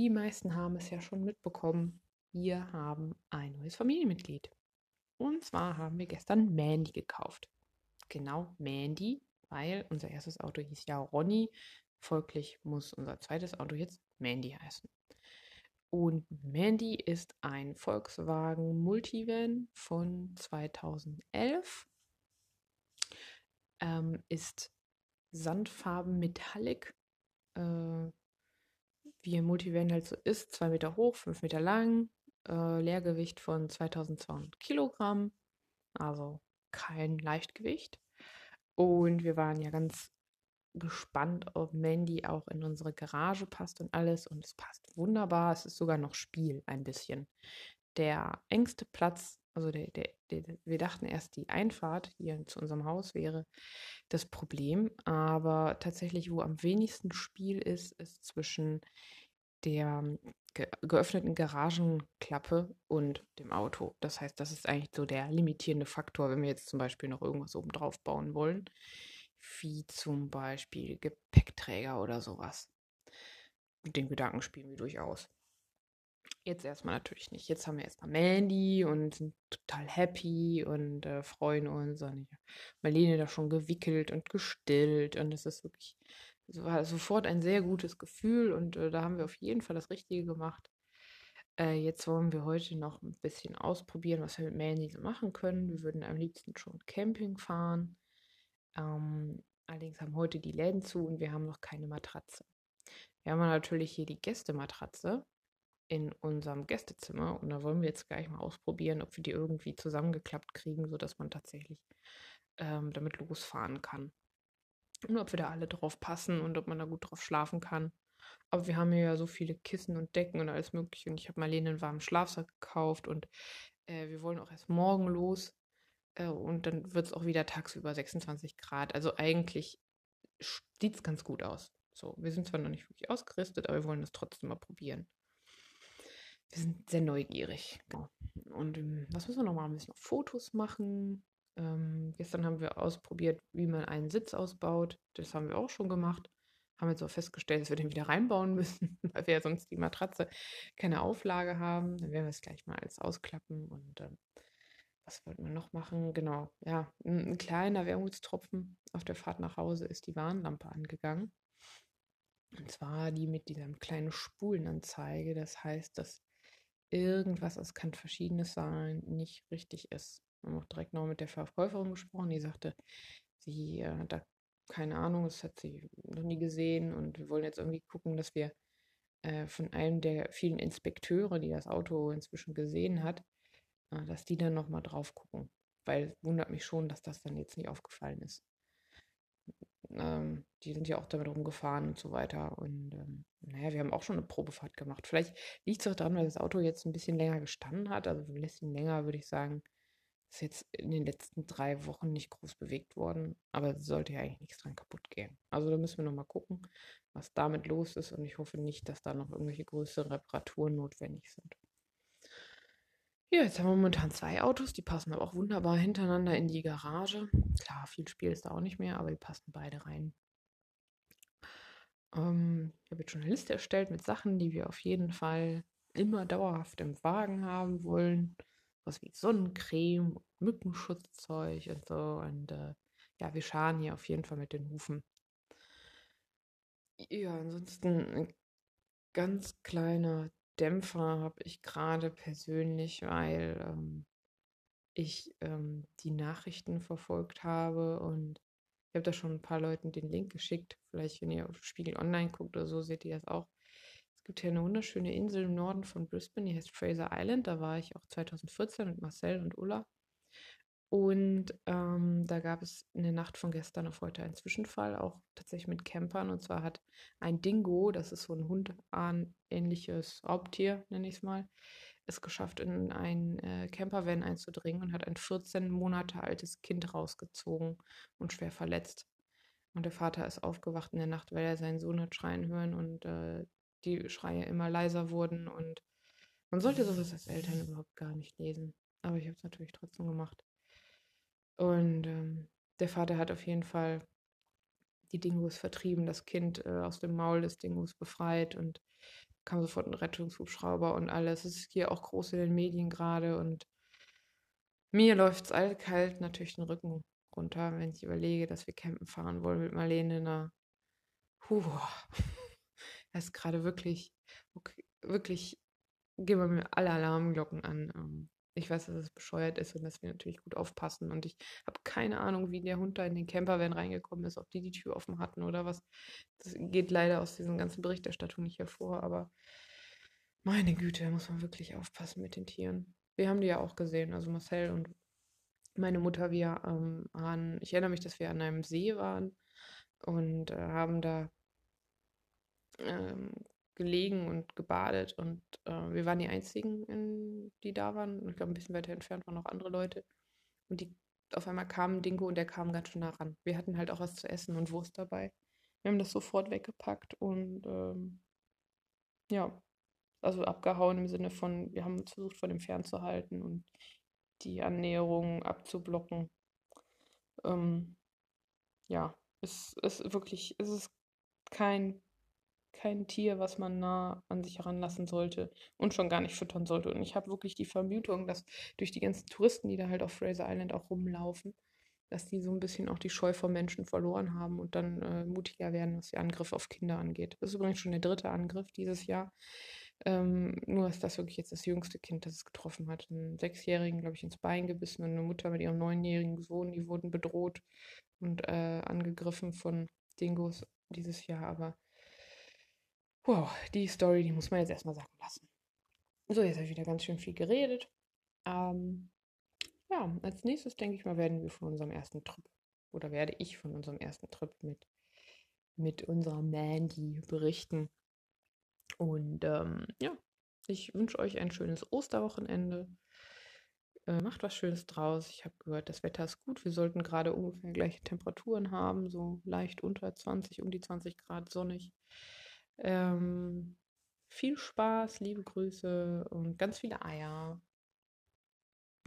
Die meisten haben es ja schon mitbekommen. Wir haben ein neues Familienmitglied. Und zwar haben wir gestern Mandy gekauft. Genau, Mandy, weil unser erstes Auto hieß ja Ronny. Folglich muss unser zweites Auto jetzt Mandy heißen. Und Mandy ist ein Volkswagen Multivan von 2011. Ähm, ist Sandfarben Metallic. Äh, wie ein Multivan halt so ist, zwei Meter hoch, fünf Meter lang, äh, Leergewicht von 2200 Kilogramm, also kein Leichtgewicht. Und wir waren ja ganz gespannt, ob Mandy auch in unsere Garage passt und alles. Und es passt wunderbar. Es ist sogar noch Spiel ein bisschen. Der engste Platz, also der, der, der, wir dachten erst, die Einfahrt hier zu unserem Haus wäre das Problem. Aber tatsächlich, wo am wenigsten Spiel ist, ist zwischen der ge geöffneten Garagenklappe und dem Auto. Das heißt, das ist eigentlich so der limitierende Faktor, wenn wir jetzt zum Beispiel noch irgendwas oben drauf bauen wollen, wie zum Beispiel Gepäckträger oder sowas. Den Gedanken spielen wir durchaus. Jetzt erstmal natürlich nicht. Jetzt haben wir erstmal Mandy und sind total happy und äh, freuen uns. Und ich Marlene da schon gewickelt und gestillt und es ist wirklich es war sofort ein sehr gutes Gefühl und äh, da haben wir auf jeden Fall das Richtige gemacht. Äh, jetzt wollen wir heute noch ein bisschen ausprobieren, was wir mit Mandy so machen können. Wir würden am liebsten schon Camping fahren. Ähm, allerdings haben heute die Läden zu und wir haben noch keine Matratze. Wir haben natürlich hier die Gästematratze in unserem Gästezimmer und da wollen wir jetzt gleich mal ausprobieren, ob wir die irgendwie zusammengeklappt kriegen, sodass man tatsächlich ähm, damit losfahren kann. Und ob wir da alle drauf passen und ob man da gut drauf schlafen kann. Aber wir haben hier ja so viele Kissen und Decken und alles mögliche. Und ich habe Marlene einen warmen Schlafsack gekauft und äh, wir wollen auch erst morgen los. Äh, und dann wird es auch wieder tagsüber 26 Grad. Also eigentlich sieht es ganz gut aus. So, wir sind zwar noch nicht wirklich ausgerüstet, aber wir wollen das trotzdem mal probieren. Wir sind sehr neugierig. Genau. Und ähm, was müssen wir noch machen? Wir müssen noch Fotos machen. Ähm, gestern haben wir ausprobiert, wie man einen Sitz ausbaut. Das haben wir auch schon gemacht. Haben jetzt auch festgestellt, dass wir den wieder reinbauen müssen, weil wir ja sonst die Matratze keine Auflage haben. Dann werden wir es gleich mal alles ausklappen. Und ähm, was wollten wir noch machen? Genau, ja, ein, ein kleiner Wermutstropfen auf der Fahrt nach Hause ist die Warnlampe angegangen. Und zwar die mit dieser kleinen Spulenanzeige. Das heißt, dass irgendwas, es kann verschiedenes sein, nicht richtig ist. Wir haben auch direkt noch mit der Verkäuferin gesprochen, die sagte, sie äh, hat da keine Ahnung, das hat sie noch nie gesehen und wir wollen jetzt irgendwie gucken, dass wir äh, von einem der vielen Inspekteure, die das Auto inzwischen gesehen hat, äh, dass die dann nochmal drauf gucken. Weil es wundert mich schon, dass das dann jetzt nicht aufgefallen ist. Ähm, die sind ja auch damit rumgefahren und so weiter. Und ähm, naja, wir haben auch schon eine Probefahrt gemacht. Vielleicht liegt es auch daran, weil das Auto jetzt ein bisschen länger gestanden hat. Also ein bisschen länger, würde ich sagen, ist jetzt in den letzten drei Wochen nicht groß bewegt worden, aber es sollte ja eigentlich nichts dran kaputt gehen. Also da müssen wir nochmal gucken, was damit los ist und ich hoffe nicht, dass da noch irgendwelche größeren Reparaturen notwendig sind. Ja, jetzt haben wir momentan zwei Autos, die passen aber auch wunderbar hintereinander in die Garage. Klar, viel Spiel ist da auch nicht mehr, aber die passen beide rein. Ähm, ich habe jetzt schon eine Liste erstellt mit Sachen, die wir auf jeden Fall immer dauerhaft im Wagen haben wollen was wie Sonnencreme, Mückenschutzzeug und so. Und äh, ja, wir scharen hier auf jeden Fall mit den Hufen. Ja, ansonsten ein ganz kleiner Dämpfer habe ich gerade persönlich, weil ähm, ich ähm, die Nachrichten verfolgt habe und ich habe da schon ein paar Leuten den Link geschickt. Vielleicht, wenn ihr auf Spiegel Online guckt oder so, seht ihr das auch gibt hier eine wunderschöne Insel im Norden von Brisbane, die heißt Fraser Island. Da war ich auch 2014 mit Marcel und Ulla. Und ähm, da gab es in der Nacht von gestern auf heute einen Zwischenfall, auch tatsächlich mit Campern. Und zwar hat ein Dingo, das ist so ein Hund-ähnliches Raubtier, nenne ich es mal, es geschafft, in ein äh, Campervan einzudringen und hat ein 14 Monate altes Kind rausgezogen und schwer verletzt. Und der Vater ist aufgewacht in der Nacht, weil er seinen Sohn hat schreien hören und äh, die Schreie immer leiser wurden und man sollte sowas als Eltern überhaupt gar nicht lesen. Aber ich habe es natürlich trotzdem gemacht. Und ähm, der Vater hat auf jeden Fall die Dingos vertrieben, das Kind äh, aus dem Maul des Dingos befreit und kam sofort ein Rettungshubschrauber und alles. Es ist hier auch groß in den Medien gerade und mir läuft es eiskalt natürlich den Rücken runter, wenn ich überlege, dass wir campen fahren wollen mit Marlene. Na, puh, das ist gerade wirklich, okay, wirklich, gehen wir mir alle Alarmglocken an. Ich weiß, dass es bescheuert ist und dass wir natürlich gut aufpassen. Und ich habe keine Ahnung, wie der Hund da in den Campervan reingekommen ist, ob die die Tür offen hatten oder was. Das geht leider aus diesen ganzen Berichterstattungen nicht hervor. Aber meine Güte, da muss man wirklich aufpassen mit den Tieren. Wir haben die ja auch gesehen, also Marcel und meine Mutter. Wir ähm, waren, ich erinnere mich, dass wir an einem See waren und äh, haben da ähm, gelegen und gebadet und äh, wir waren die Einzigen, in, die da waren. Ich glaube, ein bisschen weiter entfernt waren noch andere Leute. Und die auf einmal kam Dingo und der kam ganz schön nah ran. Wir hatten halt auch was zu essen und Wurst dabei. Wir haben das sofort weggepackt und ähm, ja, also abgehauen im Sinne von, wir haben uns versucht, von dem fernzuhalten und die Annäherung abzublocken. Ähm, ja, es ist wirklich, es ist kein kein Tier, was man nah an sich heranlassen sollte und schon gar nicht füttern sollte. Und ich habe wirklich die Vermutung, dass durch die ganzen Touristen, die da halt auf Fraser Island auch rumlaufen, dass die so ein bisschen auch die Scheu vor Menschen verloren haben und dann äh, mutiger werden, was die Angriffe auf Kinder angeht. Das ist übrigens schon der dritte Angriff dieses Jahr. Ähm, nur ist das wirklich jetzt das jüngste Kind, das es getroffen hat. Einen Sechsjährigen, glaube ich, ins Bein gebissen und eine Mutter mit ihrem neunjährigen Sohn, die wurden bedroht und äh, angegriffen von Dingos dieses Jahr. Aber Wow, die Story, die muss man jetzt erstmal sagen lassen. So, jetzt habe ich wieder ganz schön viel geredet. Ähm, ja, als nächstes denke ich mal, werden wir von unserem ersten Trip oder werde ich von unserem ersten Trip mit, mit unserer Mandy berichten. Und ähm, ja, ich wünsche euch ein schönes Osterwochenende. Äh, macht was Schönes draus. Ich habe gehört, das Wetter ist gut. Wir sollten gerade ungefähr gleiche Temperaturen haben, so leicht unter 20, um die 20 Grad sonnig. Ähm, viel Spaß, liebe Grüße und ganz viele Eier.